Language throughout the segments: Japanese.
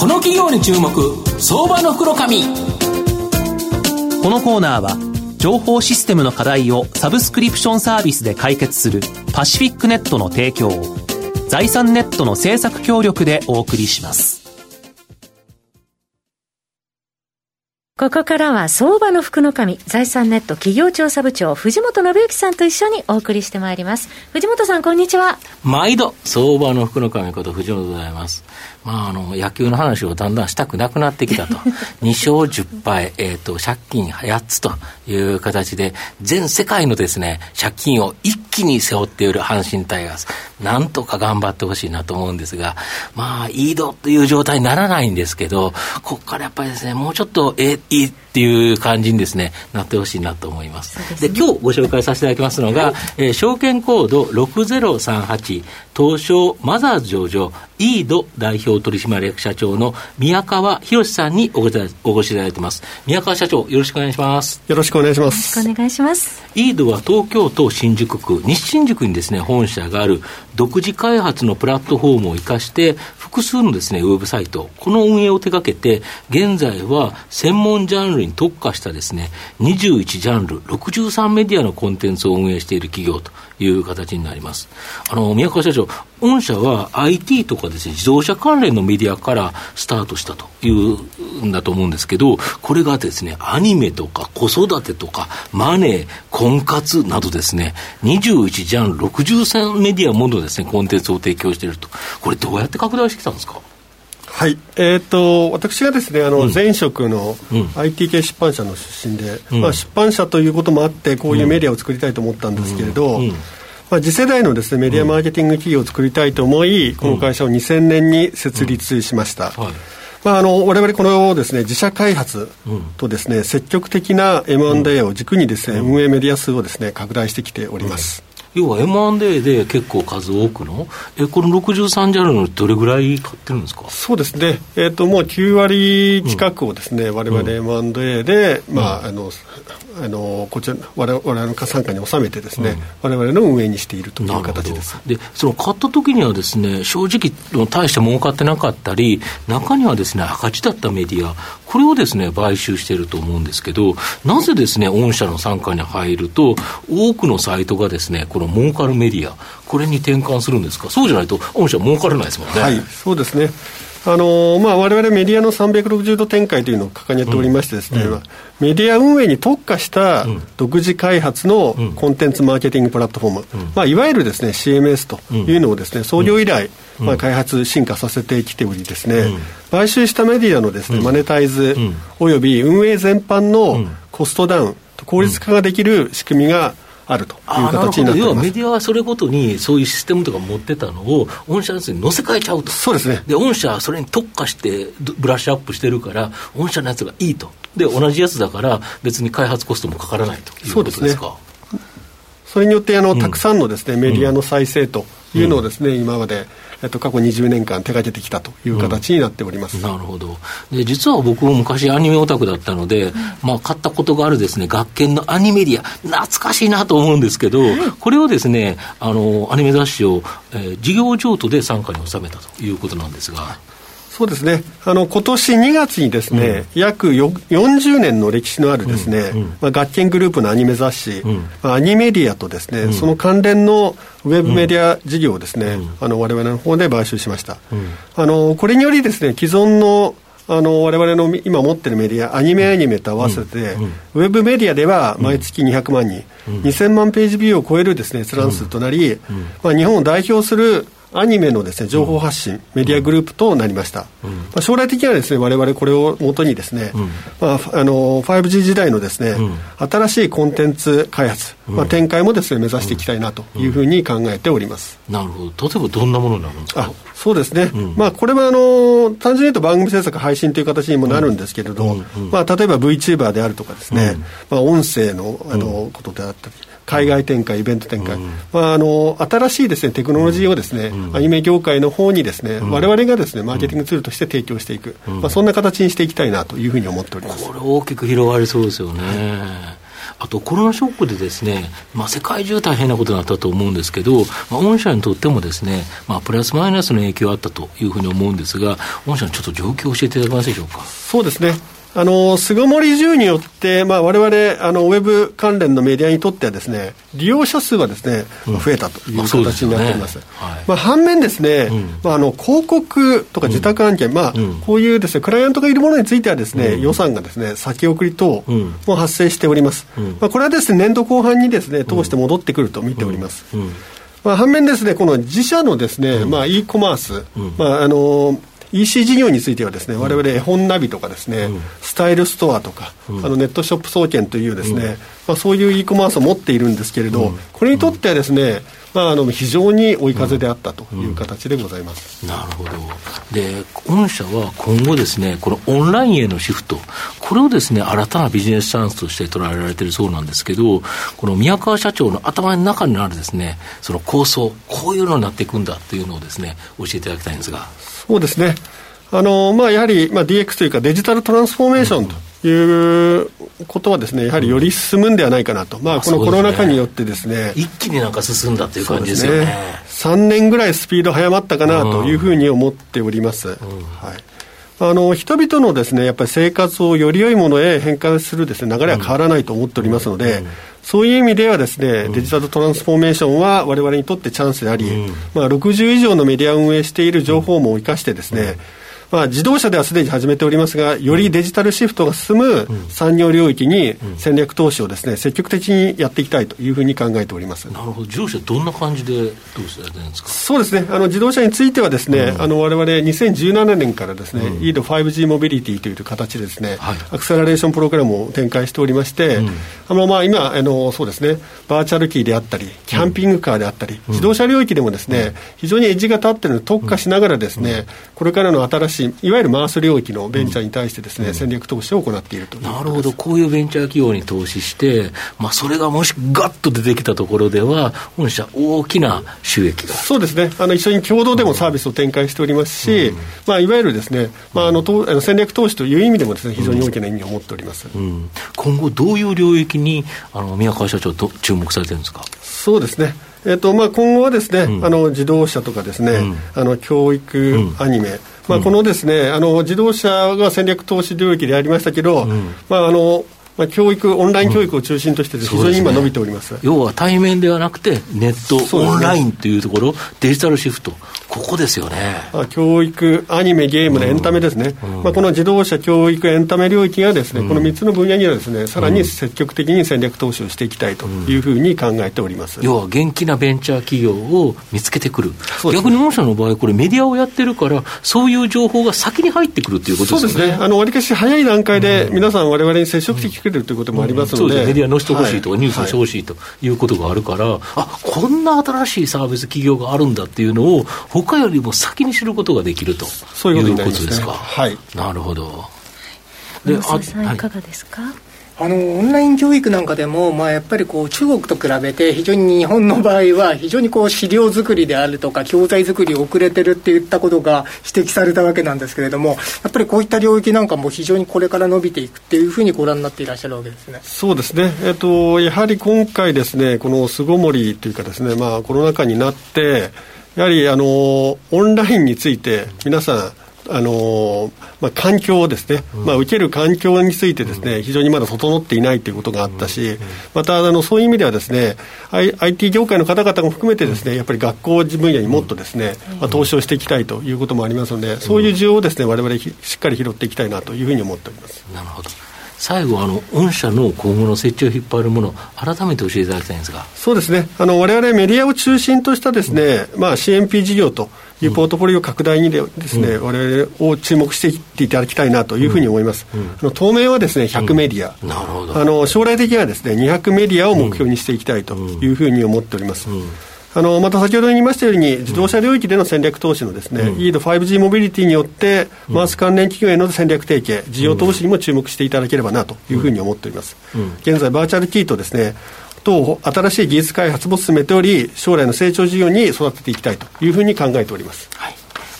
この企業に注目相場の袋紙このコーナーは情報システムの課題をサブスクリプションサービスで解決するパシフィックネットの提供を財産ネットの制作協力でお送りしますここからは相場の福の神、財産ネット企業調査部長、藤本信之さんと一緒にお送りしてまいります。藤本さん、こんにちは。毎度、相場の福の神こと藤本でございます。まあ、あの、野球の話をだんだんしたくなくなってきたと。2勝10敗、えっ、ー、と、借金8つという形で、全世界のですね、借金を一気に背負っている阪神タイガース。なんとか頑張ってほしいなと思うんですが、まあ、いい度という状態にならないんですけど、ここからやっぱりですね、もうちょっと、え、いいっていう感じにですね、なってほしいなと思います。で、ね、今日ご紹介させていただきますのが、はい、えー、証券コード6038、東証マザーズ上場、イード代表取締役社長の宮川博さんにお越しいただいています。宮川社長、よろしくお願いします。よろしくお願いします。よろしくお願いします。イードは東京都新宿区、西新宿にですね、本社がある独自開発のプラットフォームを生かして、複数のですね、ウェブサイト、この運営を手掛けて、現在は専門ジャンルに特化したですね、21ジャンル、63メディアのコンテンツを運営している企業という形になります。あの、宮川社長、御社は IT とかですね、自動車関連のメディアからスタートしたというんだと思うんですけど、これがですね、アニメとか子育てとか、マネー、婚活などですね、21ジャンル63メディアものですね、コンテンツを提供していると。これどうやって拡大してきたんですか？はい、えーと、私がですねあの、前職の IT 系出版社の出身で、うん、まあ、出版社ということもあってこういうメディアを作りたいと思ったんですけれど、うん。うん、まあ、次世代のです、ね、メディアマーケティング企業を作りたいと思い、この会社を2000年に設立しました。はい。まあ、あの我々このです、ね、自社開発とですね、ね積極的な M&A を軸にですね、運営メディア数をですね拡大してきております。要は M&A で結構数多くの、えこの63ジャンルのどれぐらい買ってるんですか？そうですね、えーと、もう9割近くをですね、われわれ M&A で、うん、まあ、あのあのこちら我々の傘下に収めてですね、われわれの運営にしているという形です。でその買った時にはですね正直大して儲かってなかったり中にはですね赤字だったメディアこれをですね買収していると思うんですけどなぜですね御社の傘下に入ると多くのサイトがですねこの儲かるメディアこれに転換するんですか？そうじゃないと御社儲からないですもんね。はいそうですね。あのまあ、我々メディアの360度展開というのを掲げておりましてですね、うん、メディア運営に特化した独自開発のコンテンツマーケティングプラットフォーム、うん、まあ、いわゆるですね CMS というのをですね、創業以来、まあ、開発、進化させてきておりですね、買収したメディアのですね、マネタイズおよび運営全般のコストダウン、効率化ができる仕組みが、あるという形になって要はメディアはそれごとにそういうシステムとか持ってたのを、御社のやつに載せ替えちゃうと、そうですね。で御社はそれに特化してブラッシュアップしてるから、御社のやつがいいと、で同じやつだから、別に開発コストもかからないということですか。それによってあの、たくさんのです、ね、メディアの再生というのをですね、今までえっと、過去20年間手がけてきたという形になっております、うん、なるほど。で実は僕も昔アニメオタクだったので、まあ、買ったことがあるですね学研のアニメディア。懐かしいなと思うんですけど、これをですねあのアニメ雑誌を、えー、事業譲渡で傘下に収めたということなんですが。そうですね、あの今年2月にですね、うん、約40年の歴史のあるですね、うんうん、まあ、学研グループのアニメ雑誌、まあ、アニメディアとですね、その関連のウェブメディア事業をですね、あの我々の方で買収しました。あのこれによりですね、既存のあの我々の今持ってるメディア、アニメアニメと合わせて、ウェブメディアでは毎月200万人、2000万ページビューを超えるですね閲覧数となり、まあ、日本を代表するアニメのですね情報発信、うん、メディアグループとなりました、うん、まあ、将来的にはですね我々これをもとにですね、うん、まあ、あの 5G 時代のですね、新しいコンテンツ開発、まあ、展開もですね目指していきたいなというふうに考えております、なるほど。例えばどんなものになるんですか？そうですね、まあ、これはあの単純に言うと番組制作配信という形にもなるんですけれど、まあ、例えば VTuber であるとかですね、まあ、音声のあのことであったり海外展開、イベント展開、うん、まあ、あの新しいです、ね、テクノロジーをですね、うん、アニメ業界の方にですね、われわれがですねマーケティングツールとして提供していく、まあ、そんな形にしていきたいなというふうに思っております。これ、大きく広がりそうですよね。あとコロナショックでですね、まあ、世界中大変なことになったと思うんですけど、まあ、御社にとってもですね、まあ、プラスマイナスの影響があったというふうに思うんですが、御社のちょっと状況を教えていただけますでしょうか？そうですね。あの、巣ごもり需によって、まあ、我々、あの、ウェブ関連のメディアにとってはですね、利用者数はですね、うん、増えたという形になっています。まあ、ねはい、まあ、反面ですね、うん、まあ、あの、広告とか自宅案件、うん、まあ、こういうですね、クライアントがいるものについてはですね、予算がですね、先送り等も発生しております。まあ、これはですね、年度後半にですね、通して戻ってくると見ております。まあ、反面ですね、この自社のですね、まあ、e コマース、まあ、あの、EC 事業についてはですね、われわれ絵本ナビとかですね、うん、スタイルストアとか、うん、あのネットショップ総研というですね、うん、まあ、そういう e コマースを持っているんですけれど、これにとってはですね、まあ、あの非常に追い風であったという形でございます、なるほど、で御社は今後ですね、このオンラインへのシフト、これをですね新たなビジネスチャンスとして捉えられているそうなんですけど、この宮川社長の頭の中にあるですねその構想、こういうのになっていくんだというのをですね教えていただきたいんですが。そうですね。あのまあ、やはり、まあ、DX というかデジタルトランスフォーメーションということはですね、やはりより進むんではないかなと、まあ、このコロナ禍によってですね、一気になんか進んだという感じですよね。ね。3年ぐらいスピード早まったかなというふうに思っております。はい。あの人々のですねやっぱり生活をより良いものへ変換するですね流れは変わらないと思っておりますので、そういう意味ではですね、デジタルトランスフォーメーションは我々にとってチャンスであり、まあ、60以上のメディアを運営している情報網を生かしてですね、まあ、自動車ではすでに始めておりますが、よりデジタルシフトが進む産業領域に戦略投資をですね、積極的にやっていきたいというふうに考えております。なるほど、自動車、どんな感じで投資されてるんですか？そうですね、あの自動車についてはですね、われわれ2017年からですね、うん、EAD5G モビリティという形でですね、はい、アクセラレーションプログラムを展開しておりまして、うん、あのまあ今あの、そうですね、バーチャルキーであったり、キャンピングカーであったり、うん、自動車領域でもですね、非常にエッジが立っているのに特化しながらですね、これからの新しい、いわゆるマース領域のベンチャーに対してですね、うん、戦略投資を行っているとなるほど、こういうベンチャー企業に投資して、まあ、それがもしガッと出てきたところでは、御社、大きな収益が。そうですね。あの、一緒に共同でもサービスを展開しておりますし、うん、まあ、いわゆるですね、まあ、あのと戦略投資という意味でもですね、非常に大きな意味を持っております、うん、今後、どういう領域にあの宮川社長と注目されてるんですか？そうですねえーとまあ、今後はですね、うん、あの自動車とかですね、うん、あの教育、アニメ、まあ、このですね、あの自動車が戦略投資領域でありましたけど、まああのまあ、教育、オンライン教育を中心として、非常に今、伸びております、ね、要は対面ではなくて、ネット、ね、オンラインというところ、デジタルシフト、ここですよね、まあ、教育、アニメ、ゲームのエンタメですね、うん。うん、まあ、この自動車、教育、エンタメ領域がですね、うん、この3つの分野にはですね、さらに積極的に戦略投資をしていきたいというふうに考えております、要は元気なベンチャー企業を見つけてくる、逆に御社の場合、これ、メディアをやってるから、そういう情報が先に入ってくるということですね。そうですね。あの割かし早い段階で皆さん、われわれに接触してくれるということもありますので、メディア載せてほしいとか、ニュースにしてほしいということがあるから、あこんな新しいサービス企業があるんだっていうのを、他よりも先に知ることができるとそういうことですか？はい、なるほど。で、あいかがですか？あのオンライン教育なんかでも、まあ、やっぱりこう中国と比べて非常に日本の場合は非常にこう資料作りであるとか教材作り遅れてるっていったことが指摘されたわけなんですけれどもやっぱりこういった領域なんかも非常にこれから伸びていくっていうふうにご覧になっていらっしゃるわけですねそうですね、えっと、やはり今回ですねこの巣ごもりというかですね、まあ、コロナ禍になってやはりあのオンラインについて皆さんあのまあ、環境をですね、まあ、受ける環境についてですね、非常にまだ整っていないということがあったし、またあのそういう意味ではですね、IT 業界の方々も含めてですね、やっぱり学校分野にもっとですね、まあ、投資をしていきたいということもありますので、そういう需要をですね、われわれしっかり拾っていきたいなというふうに思っております。なるほど最後あの、御社の今後の設置を引っ張るもの、改めて教えていただきたいんですが。そうですね、われわれメディアを中心としたですね、うん、まあ、CMP 事業というポートフォリオ拡大にでですね、われわれを注目していっていただきたいなというふうに思います。うん、当面はですね、100メディア、うん、なるほど。あの将来的にはですね、200メディアを目標にしていきたいというふうに思っております。あのまた先ほど言いましたように、自動車領域での戦略投資のですね、うん、EAD5G モビリティによって、マース関連企業への戦略提携、事業投資にも注目していただければなというふうに思っております。うん、現在、バーチャルキーとですね、等新しい技術開発も進めており、将来の成長事業に育てていきたいというふうに考えております。はい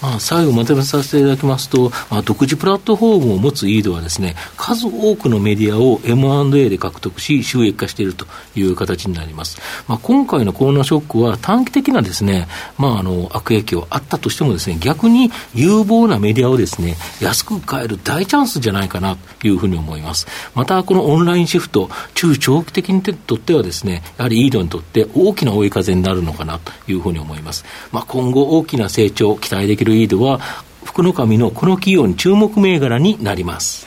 まあ、最後まとめさせていただきますと、まあ、独自プラットフォームを持つイードはですね、数多くのメディアを M&A で獲得し、収益化しているという形になります。まあ、今回のコロナショックは短期的なですね、まあ、あの、悪影響あったとしてもですね、逆に有望なメディアをですね、安く買える大チャンスじゃないかなというふうに思います。また、このオンラインシフト、中長期的にとってはですね、やはりイードにとって大きな追い風になるのかなというふうに思います。まあ、今後大きな成長を期待できるイードは、福の神のこの企業に注目銘柄になります。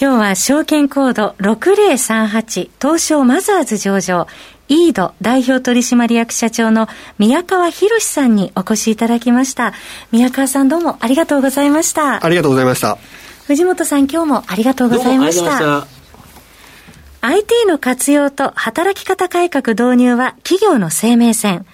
今日は証券コード6038東証マザーズ上場イード代表取締役社長の宮川博さんにお越しいただきました。宮川さんどうもありがとうございました。ありがとうございました。藤本さん今日もありがとうございました。IT の活用と働き方改革導入は企業の生命線。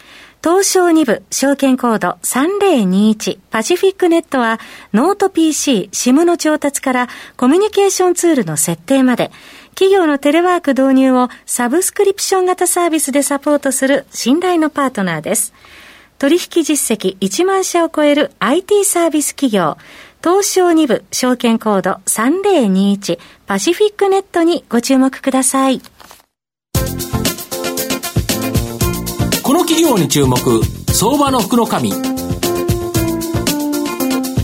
東証2部証券コード3021パシフィックネットはノート PC、SIM の調達からコミュニケーションツールの設定まで企業のテレワーク導入をサブスクリプション型サービスでサポートする信頼のパートナーです。取引実績1万社を超える IT サービス企業東証2部証券コード3021パシフィックネットにご注目ください。企業に注目相場の福の神こ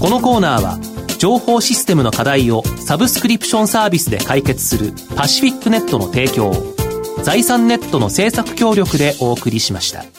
のコーナーは情報システムの課題をサブスクリプションサービスで解決するパシフィックネットの提供を財産ネットの政策協力でお送りしました。